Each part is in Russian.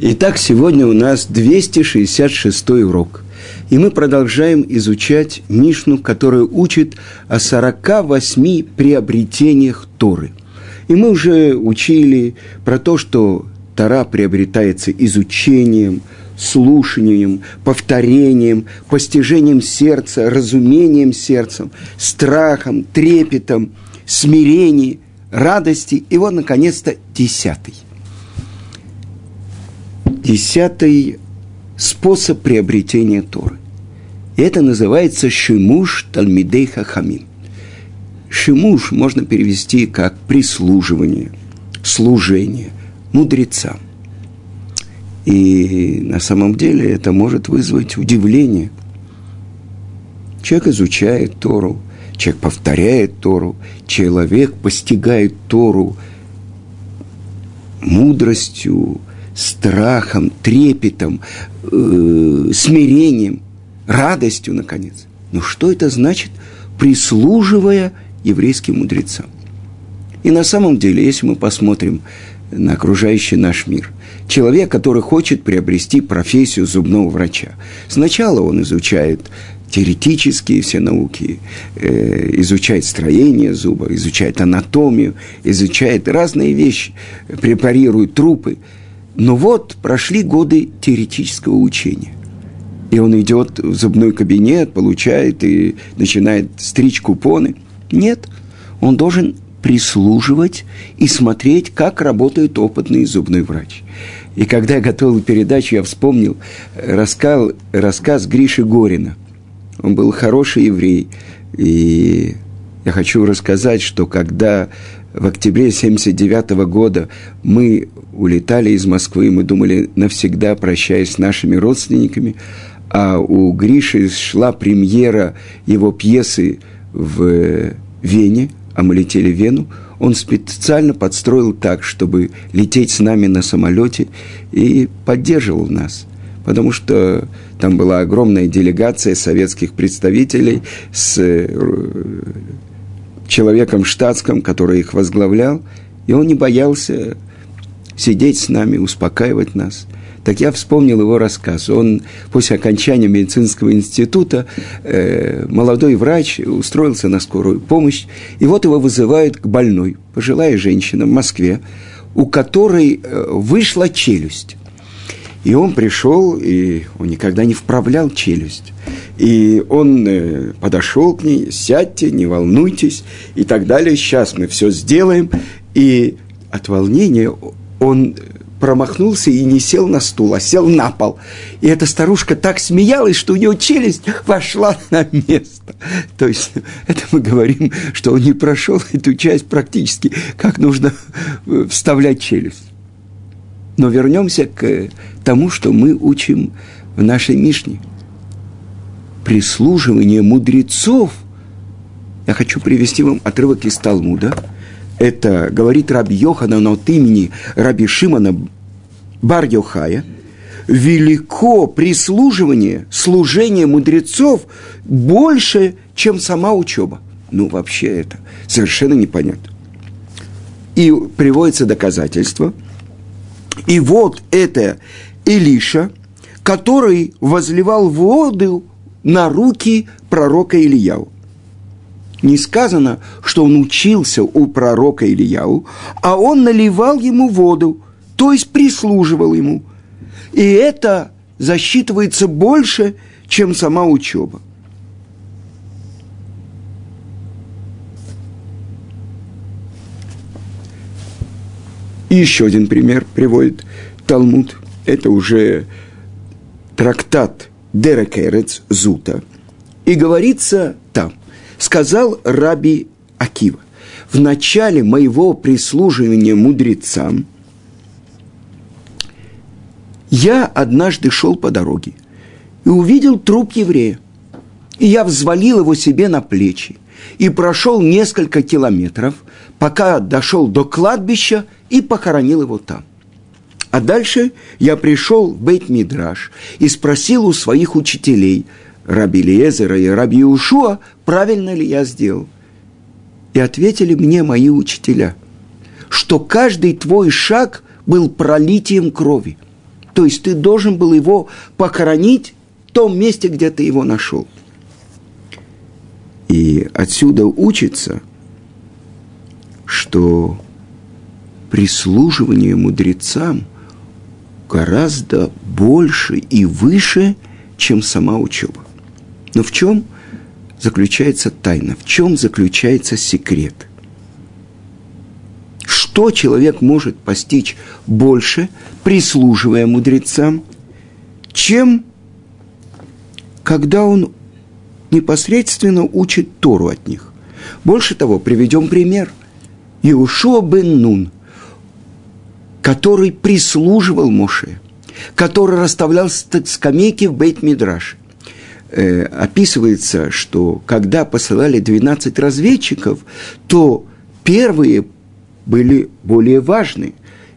Итак, сегодня у нас 266 урок. И мы продолжаем изучать Мишну, которая учит о 48 приобретениях Торы. И мы уже учили про то, что Тора приобретается изучением, слушанием, повторением, постижением сердца, разумением сердцем, страхом, трепетом, смирением, радости. И вот, наконец-то, десятый – десятый способ приобретения Торы. И это называется шимуш талмидей хахамим. Шимуш можно перевести как прислуживание, служение мудрецам. И на самом деле это может вызвать удивление. Человек изучает Тору, человек повторяет Тору, человек постигает Тору мудростью, страхом, трепетом, э, смирением, радостью, наконец. Но что это значит, прислуживая еврейским мудрецам? И на самом деле, если мы посмотрим на окружающий наш мир, человек, который хочет приобрести профессию зубного врача, сначала он изучает теоретические все науки, э, изучает строение зуба, изучает анатомию, изучает разные вещи, препарирует трупы – но вот прошли годы теоретического учения. И он идет в зубной кабинет, получает и начинает стричь купоны. Нет, он должен прислуживать и смотреть, как работает опытный зубной врач. И когда я готовил передачу, я вспомнил рассказ, рассказ Гриши Горина. Он был хороший еврей. И я хочу рассказать, что когда в октябре 1979 года мы улетали из Москвы, мы думали навсегда прощаясь с нашими родственниками, а у Гриши шла премьера его пьесы в Вене, а мы летели в Вену, он специально подстроил так, чтобы лететь с нами на самолете и поддерживал нас. Потому что там была огромная делегация советских представителей с человеком штатском, который их возглавлял, и он не боялся сидеть с нами, успокаивать нас. Так я вспомнил его рассказ. Он после окончания медицинского института, э, молодой врач, устроился на скорую помощь, и вот его вызывают к больной, пожилая женщина в Москве, у которой э, вышла челюсть. И он пришел, и он никогда не вправлял челюсть. И он э, подошел к ней, сядьте, не волнуйтесь, и так далее. Сейчас мы все сделаем. И от волнения он промахнулся и не сел на стул, а сел на пол. И эта старушка так смеялась, что у нее челюсть вошла на место. То есть это мы говорим, что он не прошел эту часть практически, как нужно э, вставлять челюсть. Но вернемся к тому, что мы учим в нашей Мишне. Прислуживание мудрецов. Я хочу привести вам отрывок из Талмуда. Это говорит Раби Йоханан от имени Раби Шимана Бар Йохая. Велико прислуживание, служение мудрецов больше, чем сама учеба. Ну, вообще это совершенно непонятно. И приводится доказательство – и вот это Илиша, который возливал воду на руки пророка Ильяу. Не сказано, что он учился у пророка Ильяу, а он наливал ему воду, то есть прислуживал ему. И это засчитывается больше, чем сама учеба. И еще один пример приводит Талмуд. Это уже трактат Дерекерец Зута. И говорится там, сказал Раби Акива, в начале моего прислуживания мудрецам я однажды шел по дороге и увидел труп еврея. И я взвалил его себе на плечи и прошел несколько километров, пока дошел до кладбища и похоронил его там. А дальше я пришел в Бейт-Мидраш и спросил у своих учителей, Раби Лезера и Раби Ушуа, правильно ли я сделал. И ответили мне мои учителя, что каждый твой шаг был пролитием крови. То есть ты должен был его похоронить в том месте, где ты его нашел. И отсюда учится, что прислуживание мудрецам гораздо больше и выше, чем сама учеба. Но в чем заключается тайна? В чем заключается секрет? Что человек может постичь больше, прислуживая мудрецам, чем когда он непосредственно учит Тору от них? Больше того, приведем пример. Иушуа бен Нун, который прислуживал Моше, который расставлял скамейки в Бейт-Мидраш. Э, описывается, что когда посылали 12 разведчиков, то первые были более важны.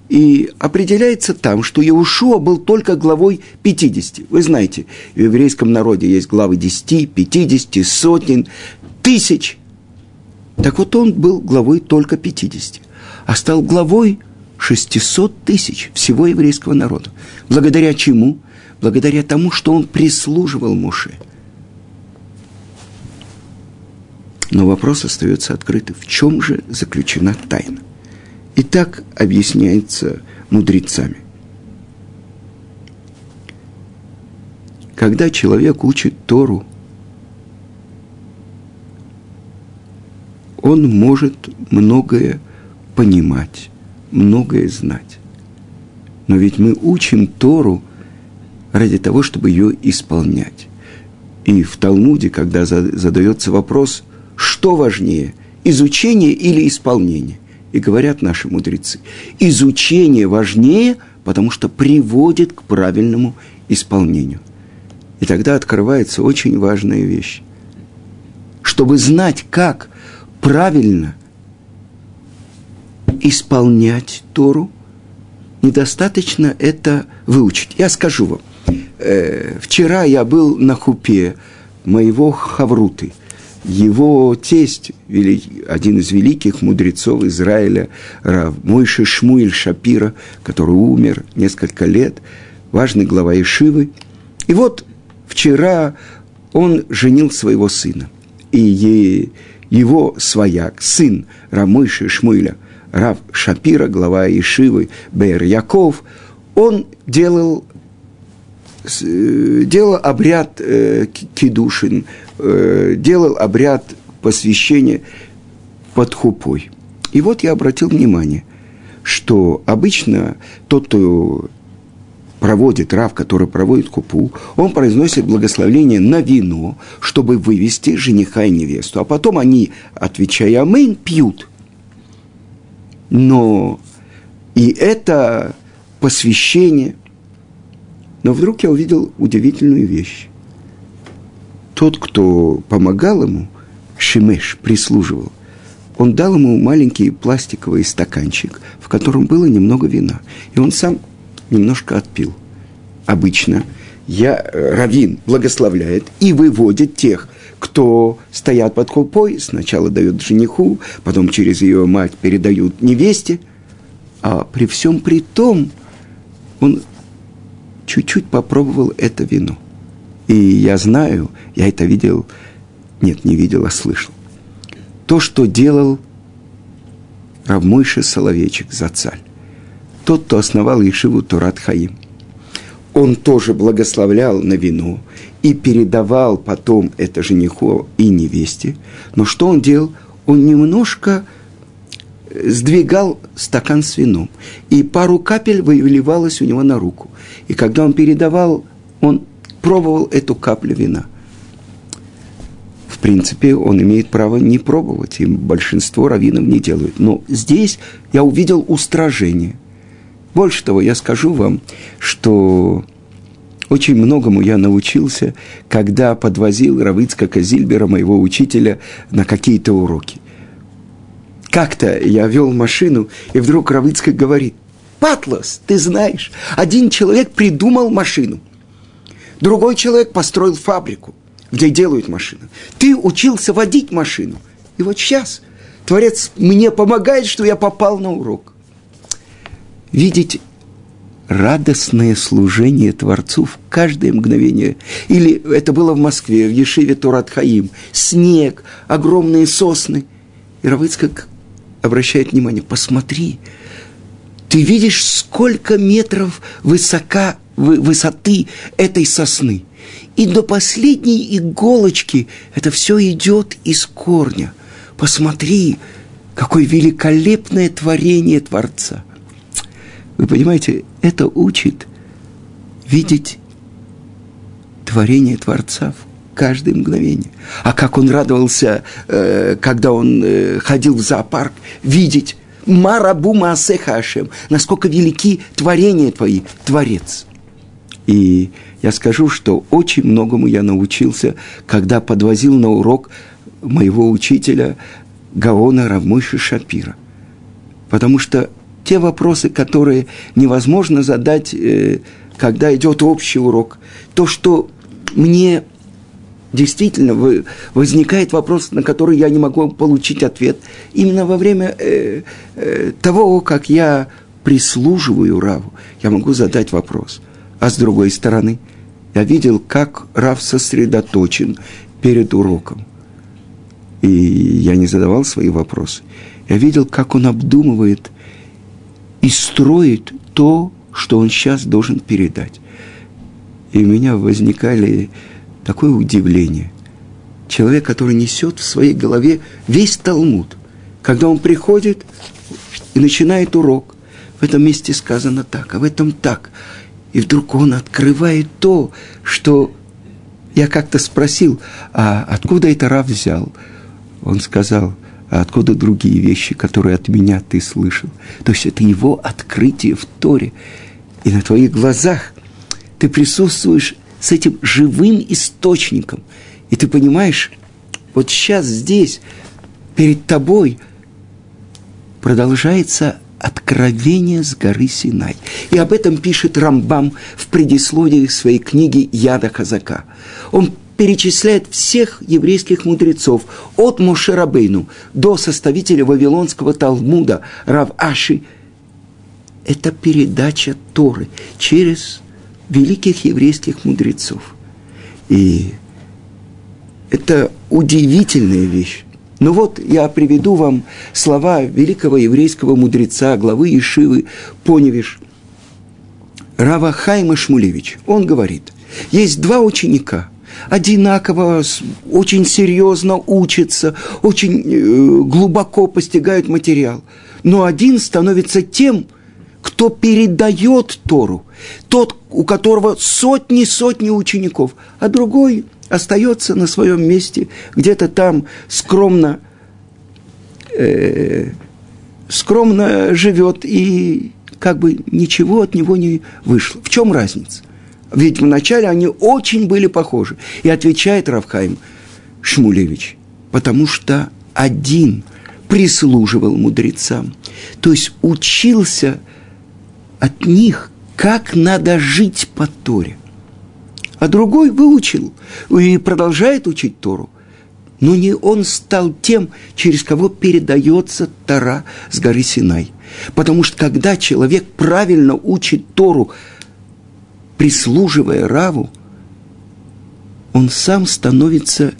И определяется там, что Иешуа был только главой 50. Вы знаете, в еврейском народе есть главы 10, 50, сотен, тысяч. Так вот он был главой только 50, а стал главой 600 тысяч всего еврейского народа. Благодаря чему? Благодаря тому, что он прислуживал Муше. Но вопрос остается открытым. В чем же заключена тайна? И так объясняется мудрецами. Когда человек учит Тору, он может многое понимать, многое знать. Но ведь мы учим Тору ради того, чтобы ее исполнять. И в Талмуде, когда задается вопрос, что важнее, изучение или исполнение, и говорят наши мудрецы, изучение важнее, потому что приводит к правильному исполнению. И тогда открывается очень важная вещь. Чтобы знать, как правильно исполнять Тору, недостаточно это выучить. Я скажу вам, э, вчера я был на хупе моего Хавруты – его тесть, один из великих мудрецов Израиля, Рав Мойши Шмуэль Шапира, который умер несколько лет, важный глава Ишивы. И вот вчера он женил своего сына. И его свояк, сын Рамойши Шмуэля, Рав Шапира, глава Ишивы, Бер Яков, он делал Э, делал обряд э, кидушин, э, делал обряд посвящения под хупой. И вот я обратил внимание, что обычно тот, кто проводит, рав, который проводит хупу, он произносит благословление на вино, чтобы вывести жениха и невесту. А потом они, отвечая амин, пьют. Но и это посвящение – но вдруг я увидел удивительную вещь. Тот, кто помогал ему, Шимеш, прислуживал, он дал ему маленький пластиковый стаканчик, в котором было немного вина. И он сам немножко отпил. Обычно я, э, Равин благословляет и выводит тех, кто стоят под хупой, сначала дают жениху, потом через ее мать передают невесте, а при всем при том он чуть-чуть попробовал это вино. И я знаю, я это видел, нет, не видел, а слышал. То, что делал Равмойша Соловейчик Зацаль, тот, кто основал Ешиву Турат Хаим. Он тоже благословлял на вино и передавал потом это жениху и невесте. Но что он делал? Он немножко сдвигал стакан с вином, и пару капель выливалось у него на руку. И когда он передавал, он пробовал эту каплю вина. В принципе, он имеет право не пробовать, и большинство раввинов не делают. Но здесь я увидел устражение. Больше того, я скажу вам, что очень многому я научился, когда подвозил Равицка Казильбера, моего учителя, на какие-то уроки – как-то я вел машину, и вдруг Равицкий говорит, «Патлас, ты знаешь, один человек придумал машину, другой человек построил фабрику, где делают машину. Ты учился водить машину, и вот сейчас Творец мне помогает, что я попал на урок». Видеть радостное служение Творцу в каждое мгновение. Или это было в Москве, в Ешиве Турат Хаим. Снег, огромные сосны. И Равыцкак обращает внимание, посмотри, ты видишь, сколько метров высока, высоты этой сосны. И до последней иголочки это все идет из корня. Посмотри, какое великолепное творение Творца. Вы понимаете, это учит видеть творение Творца в каждое мгновение. А как он радовался, э, когда он э, ходил в зоопарк, видеть Марабу Маасеха Ашем, насколько велики творения твои, Творец. И я скажу, что очень многому я научился, когда подвозил на урок моего учителя Гаона Равмойши Шапира. Потому что те вопросы, которые невозможно задать, э, когда идет общий урок, то, что мне действительно возникает вопрос, на который я не могу получить ответ, именно во время э, э, того, как я прислуживаю Раву, я могу задать вопрос. А с другой стороны, я видел, как Рав сосредоточен перед уроком. И я не задавал свои вопросы. Я видел, как он обдумывает и строит то, что он сейчас должен передать. И у меня возникали такое удивление. Человек, который несет в своей голове весь Талмуд, когда он приходит и начинает урок, в этом месте сказано так, а в этом так. И вдруг он открывает то, что я как-то спросил, а откуда это Рав взял? Он сказал, а откуда другие вещи, которые от меня ты слышал? То есть это его открытие в Торе. И на твоих глазах ты присутствуешь с этим живым источником. И ты понимаешь, вот сейчас здесь, перед тобой, продолжается откровение с горы Синай. И об этом пишет Рамбам в предисловии своей книги Яда Казака. Он перечисляет всех еврейских мудрецов от Мошерабейну до составителя Вавилонского Талмуда Рав Аши. Это передача Торы через великих еврейских мудрецов. И это удивительная вещь. Но вот я приведу вам слова великого еврейского мудреца, главы Ешивы Поневиш, Рава Хайма Шмулевич. Он говорит, есть два ученика, одинаково, очень серьезно учатся, очень э, глубоко постигают материал. Но один становится тем, кто передает Тору, тот, у которого сотни-сотни учеников, а другой – остается на своем месте, где-то там скромно, э, скромно живет и как бы ничего от него не вышло. В чем разница? Ведь вначале они очень были похожи. И отвечает Равхайм Шмулевич, потому что один прислуживал мудрецам, то есть учился от них, как надо жить по Торе а другой выучил и продолжает учить Тору. Но не он стал тем, через кого передается Тора с горы Синай. Потому что когда человек правильно учит Тору, прислуживая Раву, он сам становится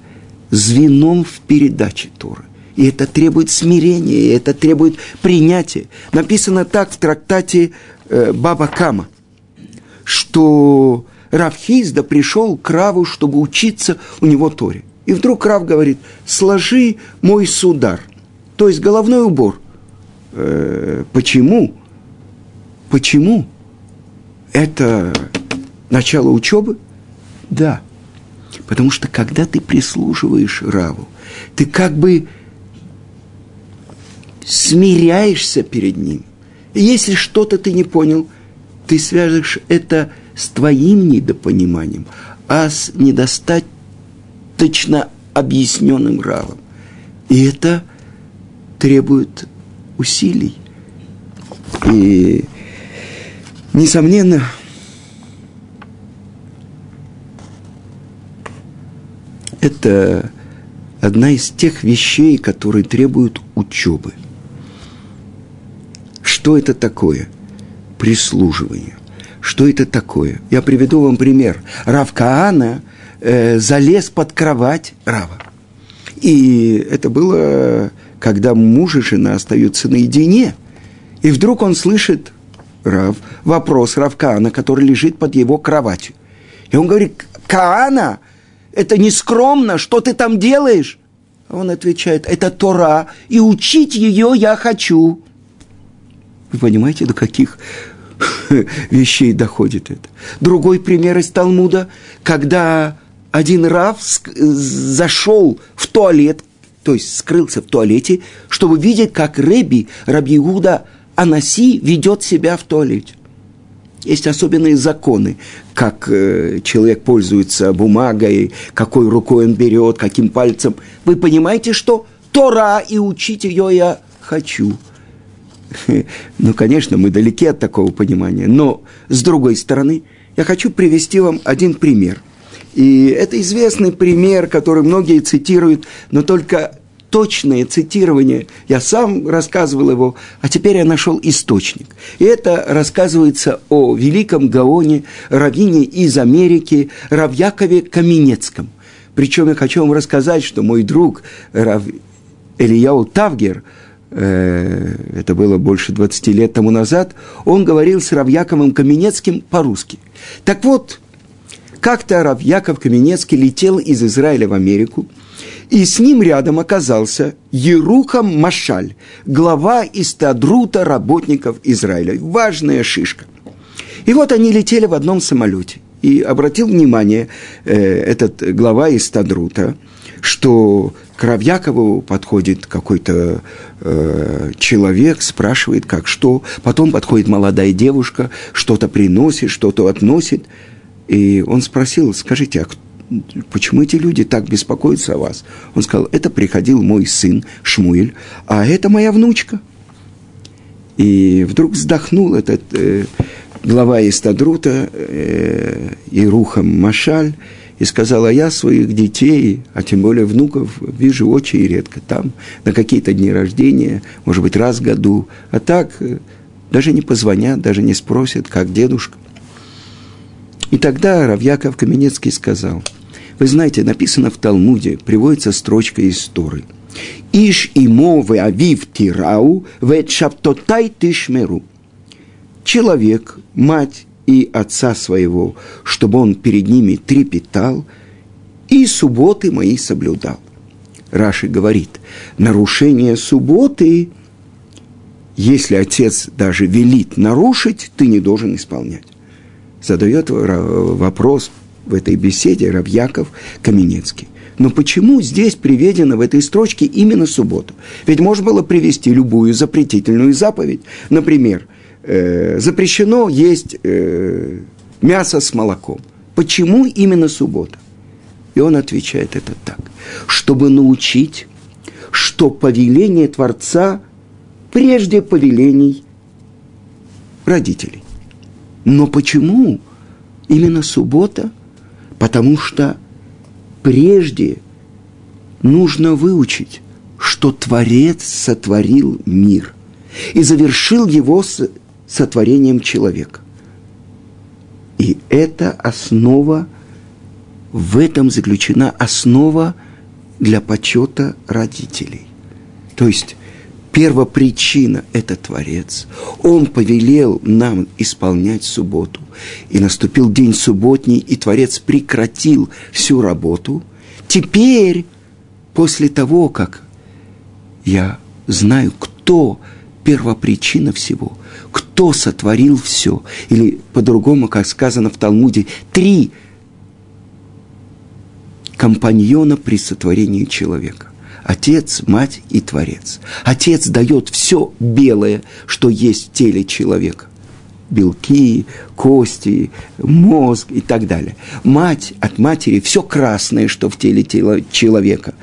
звеном в передаче Торы. И это требует смирения, и это требует принятия. Написано так в трактате э, Баба Кама, что Равхизда пришел к Раву, чтобы учиться у него Торе. И вдруг Рав говорит, сложи мой судар, то есть головной убор. Э, почему? Почему? Это начало учебы? Да. Потому что когда ты прислушиваешь Раву, ты как бы смиряешься перед ним. И если что-то ты не понял, ты свяжешь это с твоим недопониманием, а с недостаточно объясненным равом. И это требует усилий. И, несомненно, это одна из тех вещей, которые требуют учебы. Что это такое? Прислуживание. Что это такое? Я приведу вам пример. Рав Каана э, залез под кровать Рава. И это было, когда муж и жена остаются наедине. И вдруг он слышит Рав, вопрос Рав Каана, который лежит под его кроватью. И он говорит, Каана, это не скромно, что ты там делаешь? Он отвечает, это Тора, и учить ее я хочу. Вы понимаете, до каких вещей доходит это? Другой пример из Талмуда, когда один Рав зашел в туалет, то есть скрылся в туалете, чтобы видеть, как Реби, Раби Иуда Анаси ведет себя в туалете. Есть особенные законы, как э, человек пользуется бумагой, какой рукой он берет, каким пальцем. Вы понимаете, что Тора и учить ее я хочу. Ну, конечно, мы далеки от такого понимания, но с другой стороны, я хочу привести вам один пример. И это известный пример, который многие цитируют, но только точное цитирование, я сам рассказывал его, а теперь я нашел источник. И это рассказывается о великом Гаоне, раввине из Америки, Равьякове Каменецком. Причем я хочу вам рассказать, что мой друг Рав Ильяу Тавгер, э, это было больше 20 лет тому назад, он говорил с Равьяковым Каменецким по-русски. Так вот, как-то Рав Яков Каменецкий летел из Израиля в Америку – и с ним рядом оказался Ерухам Машаль, глава истадрута работников Израиля. Важная шишка. И вот они летели в одном самолете. И обратил внимание э, этот глава истадрута, что к Равьякову подходит какой-то э, человек, спрашивает, как что. Потом подходит молодая девушка, что-то приносит, что-то относит. И он спросил, скажите, а кто? Почему эти люди так беспокоятся о вас? Он сказал, это приходил мой сын Шмуэль, а это моя внучка. И вдруг вздохнул этот э, глава Истадрута, э, Ирухам Машаль, и сказал, а я своих детей, а тем более внуков, вижу очень редко. Там на какие-то дни рождения, может быть, раз в году. А так э, даже не позвонят, даже не спросят, как дедушка. И тогда Равьяков Каменецкий сказал – вы знаете, написано в Талмуде, приводится строчка из Торы. «Иш имо ве авив тирау, ве шаптотай тишмеру». Человек, мать и отца своего, чтобы он перед ними трепетал, и субботы мои соблюдал. Раши говорит, нарушение субботы, если отец даже велит нарушить, ты не должен исполнять. Задает вопрос в этой беседе Равьяков Каменецкий. Но почему здесь приведено в этой строчке именно субботу? Ведь можно было привести любую запретительную заповедь. Например, э, запрещено есть э, мясо с молоком. Почему именно суббота? И он отвечает это так. Чтобы научить, что повеление Творца прежде повелений родителей. Но почему именно суббота – Потому что прежде нужно выучить, что Творец сотворил мир и завершил его сотворением человека. И это основа, в этом заключена основа для почета родителей. То есть первопричина – это Творец. Он повелел нам исполнять субботу. И наступил день субботний, и Творец прекратил всю работу. Теперь, после того, как я знаю, кто первопричина всего, кто сотворил все, или по-другому, как сказано в Талмуде, три компаньона при сотворении человека. Отец, мать и Творец. Отец дает все белое, что есть в теле человека. Белки, кости, мозг и так далее. Мать от матери все красное, что в теле тела человека.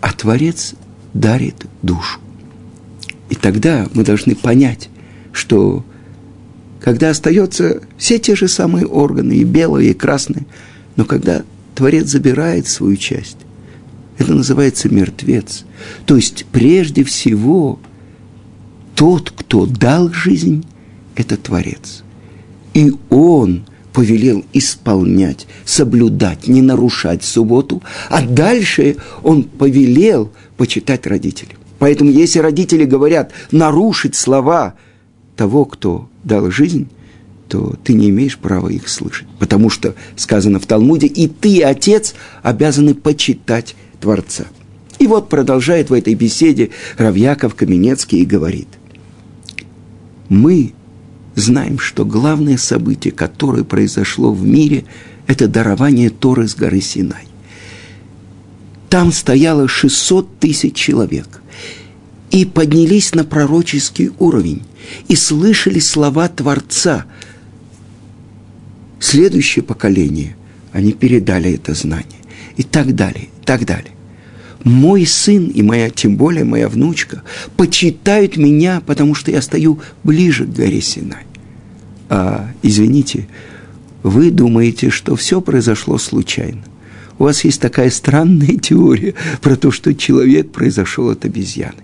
А Творец дарит душу. И тогда мы должны понять, что когда остаются все те же самые органы, и белые, и красные, но когда Творец забирает свою часть, это называется мертвец. То есть прежде всего тот, кто дал жизнь, это Творец. И он повелел исполнять, соблюдать, не нарушать субботу, а дальше он повелел почитать родителям. Поэтому если родители говорят нарушить слова того, кто дал жизнь, то ты не имеешь права их слышать. Потому что сказано в Талмуде, и ты, отец, обязаны почитать Творца. И вот продолжает в этой беседе Равьяков Каменецкий и говорит, мы знаем, что главное событие, которое произошло в мире, это дарование Торы с горы Синай. Там стояло 600 тысяч человек. И поднялись на пророческий уровень. И слышали слова Творца. Следующее поколение, они передали это знание. И так далее, так далее мой сын и моя, тем более моя внучка, почитают меня, потому что я стою ближе к горе Синай. А, извините, вы думаете, что все произошло случайно. У вас есть такая странная теория про то, что человек произошел от обезьяны.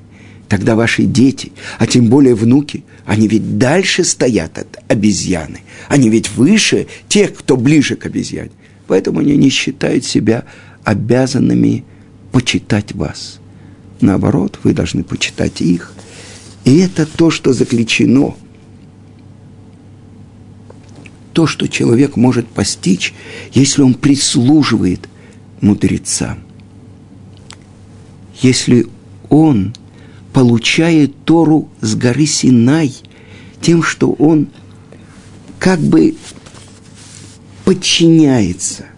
Тогда ваши дети, а тем более внуки, они ведь дальше стоят от обезьяны. Они ведь выше тех, кто ближе к обезьяне. Поэтому они не считают себя обязанными почитать вас. Наоборот, вы должны почитать их. И это то, что заключено. То, что человек может постичь, если он прислуживает мудрецам. Если он получает Тору с горы Синай тем, что он как бы подчиняется –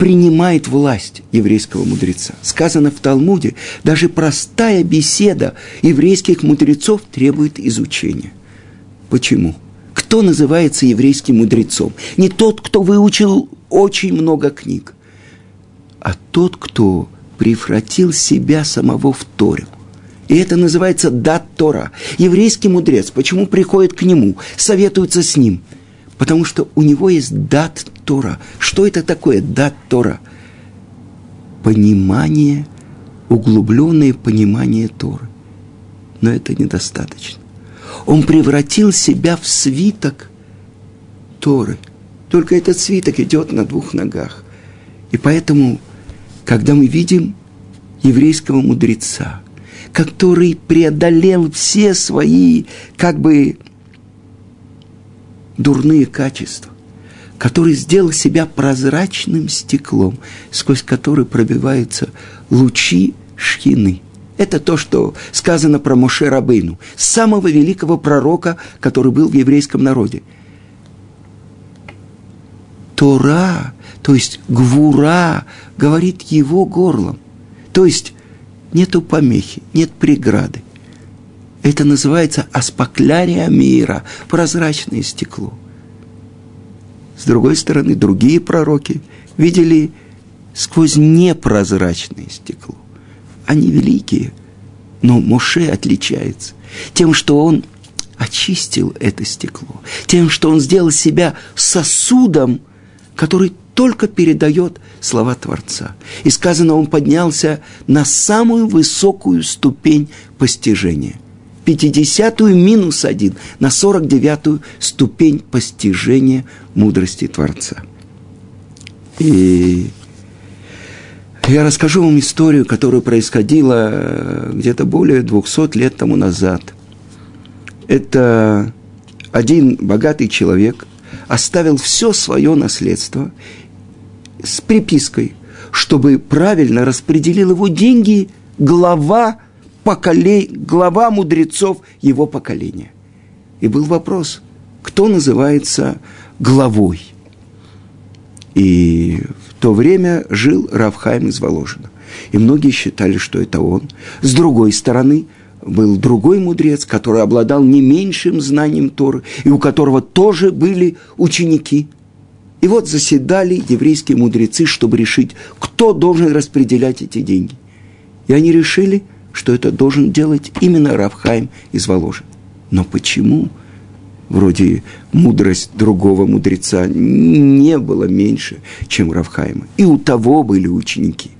принимает власть еврейского мудреца. Сказано в Талмуде, даже простая беседа еврейских мудрецов требует изучения. Почему? Кто называется еврейским мудрецом? Не тот, кто выучил очень много книг, а тот, кто превратил себя самого в Тору. И это называется дат Тора. Еврейский мудрец, почему приходит к нему, советуется с ним – Потому что у него есть дат Тора. Что это такое дат Тора? Понимание, углубленное понимание Торы. Но это недостаточно. Он превратил себя в свиток Торы. Только этот свиток идет на двух ногах. И поэтому, когда мы видим еврейского мудреца, который преодолел все свои, как бы, дурные качества, который сделал себя прозрачным стеклом, сквозь который пробиваются лучи шхины. Это то, что сказано про Моше Рабыну, самого великого пророка, который был в еврейском народе. Тора, то есть гвура, говорит его горлом. То есть нету помехи, нет преграды. Это называется аспаклярия мира, прозрачное стекло. С другой стороны, другие пророки видели сквозь непрозрачное стекло. Они великие, но Моше отличается тем, что он очистил это стекло, тем, что он сделал себя сосудом, который только передает слова Творца. И сказано, он поднялся на самую высокую ступень постижения – 50-ю минус один на 49-ю ступень постижения мудрости Творца. И я расскажу вам историю, которая происходила э, где-то более 200 лет тому назад. Это один богатый человек оставил все свое наследство с припиской, чтобы правильно распределил его деньги глава поколей, глава мудрецов его поколения. И был вопрос, кто называется главой? И в то время жил Равхайм из Воложина. И многие считали, что это он. С другой стороны, был другой мудрец, который обладал не меньшим знанием Торы, и у которого тоже были ученики. И вот заседали еврейские мудрецы, чтобы решить, кто должен распределять эти деньги. И они решили – что это должен делать именно Равхайм из Воложи. Но почему? Вроде мудрость другого мудреца не было меньше, чем Равхайма. И у того были ученики.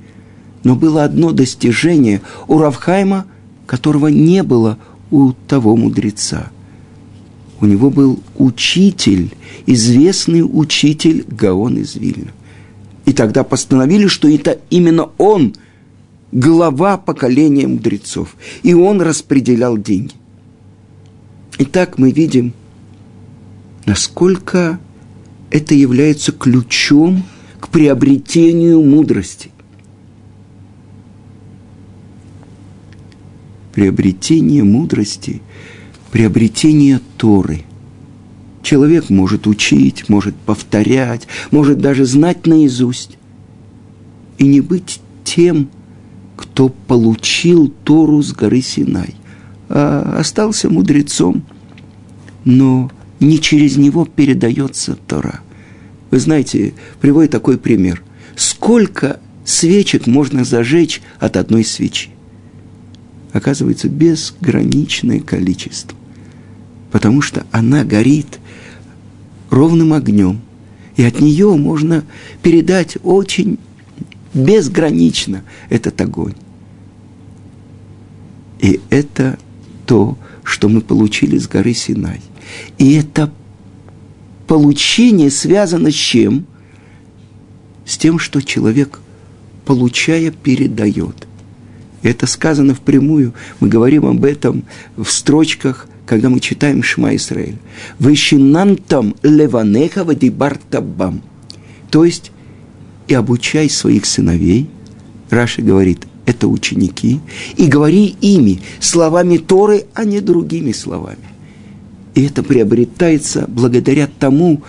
Но было одно достижение у Равхайма, которого не было у того мудреца. у него был учитель, известный учитель Гаон из Вильна. И тогда постановили, что это именно он, глава поколения мудрецов. И он распределял деньги. Итак, мы видим, насколько это является ключом к приобретению мудрости. Приобретение мудрости, приобретение Торы. Человек может учить, может повторять, может даже знать наизусть и не быть тем, кто получил Тору с горы Синай, а остался мудрецом, но не через него передается Тора. Вы знаете, приводит такой пример. Сколько свечек можно зажечь от одной свечи? Оказывается, безграничное количество. Потому что она горит ровным огнем. И от нее можно передать очень безгранично этот огонь. И это то, что мы получили с горы Синай. И это получение связано с чем? С тем, что человек, получая, передает. Это сказано впрямую. Мы говорим об этом в строчках, когда мы читаем Шма Исраиль. «Вещинантам леванеха вадибартабам». То есть, и обучай своих сыновей, Раша говорит, это ученики, и говори ими словами Торы, а не другими словами. И это приобретается благодаря тому,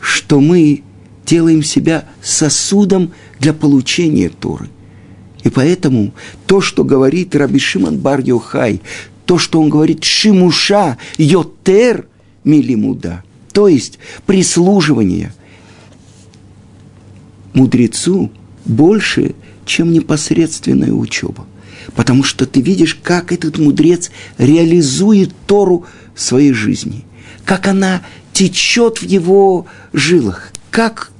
что мы делаем себя сосудом для получения Торы. И поэтому то, что говорит Раби Шимон бар Йохай, то, что он говорит «шимуша йотер милимуда», то есть прислуживание мудрецу больше, чем непосредственная учеба. Потому что ты видишь, как этот мудрец реализует Тору в своей жизни, как она течет в его жилах, как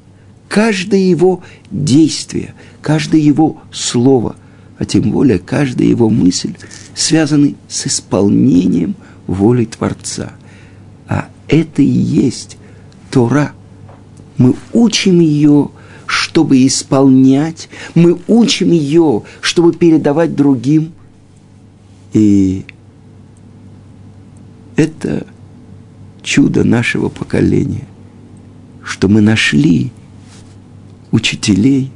каждое его действие, каждое его слово, а тем более каждая его мысль связаны с исполнением воли Творца. А это и есть Тора. Мы учим ее чтобы исполнять, мы учим ее, чтобы передавать другим. И это чудо нашего поколения, что мы нашли учителей,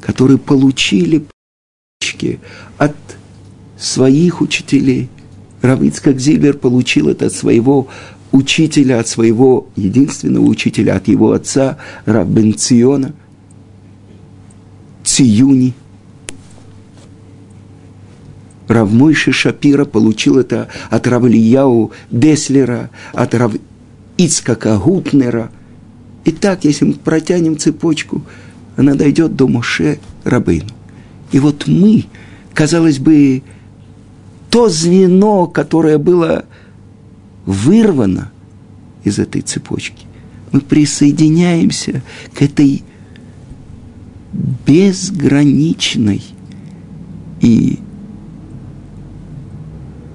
которые получили от своих учителей. Равицкак Зильбер получил это от своего учителя, от своего единственного учителя, от его отца, Раббен Циона, Циюни. Равмойши Шапира получил это от Равлияу Деслера, от Рав Ицкака Гутнера. И так, если мы протянем цепочку, она дойдет до Моше Рабыну. И вот мы, казалось бы, то звено, которое было вырвано из этой цепочки. Мы присоединяемся к этой безграничной и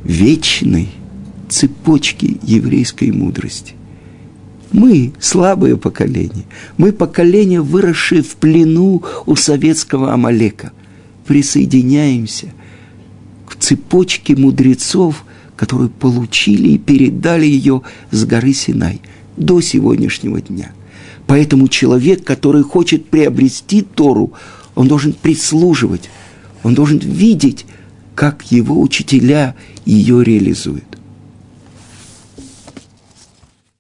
вечной цепочке еврейской мудрости. Мы слабое поколение. Мы поколение, выросшее в плену у советского Амалека. Присоединяемся к цепочке мудрецов, которые получили и передали ее с горы Синай до сегодняшнего дня. Поэтому человек, который хочет приобрести Тору, он должен прислуживать, он должен видеть, как его учителя ее реализуют.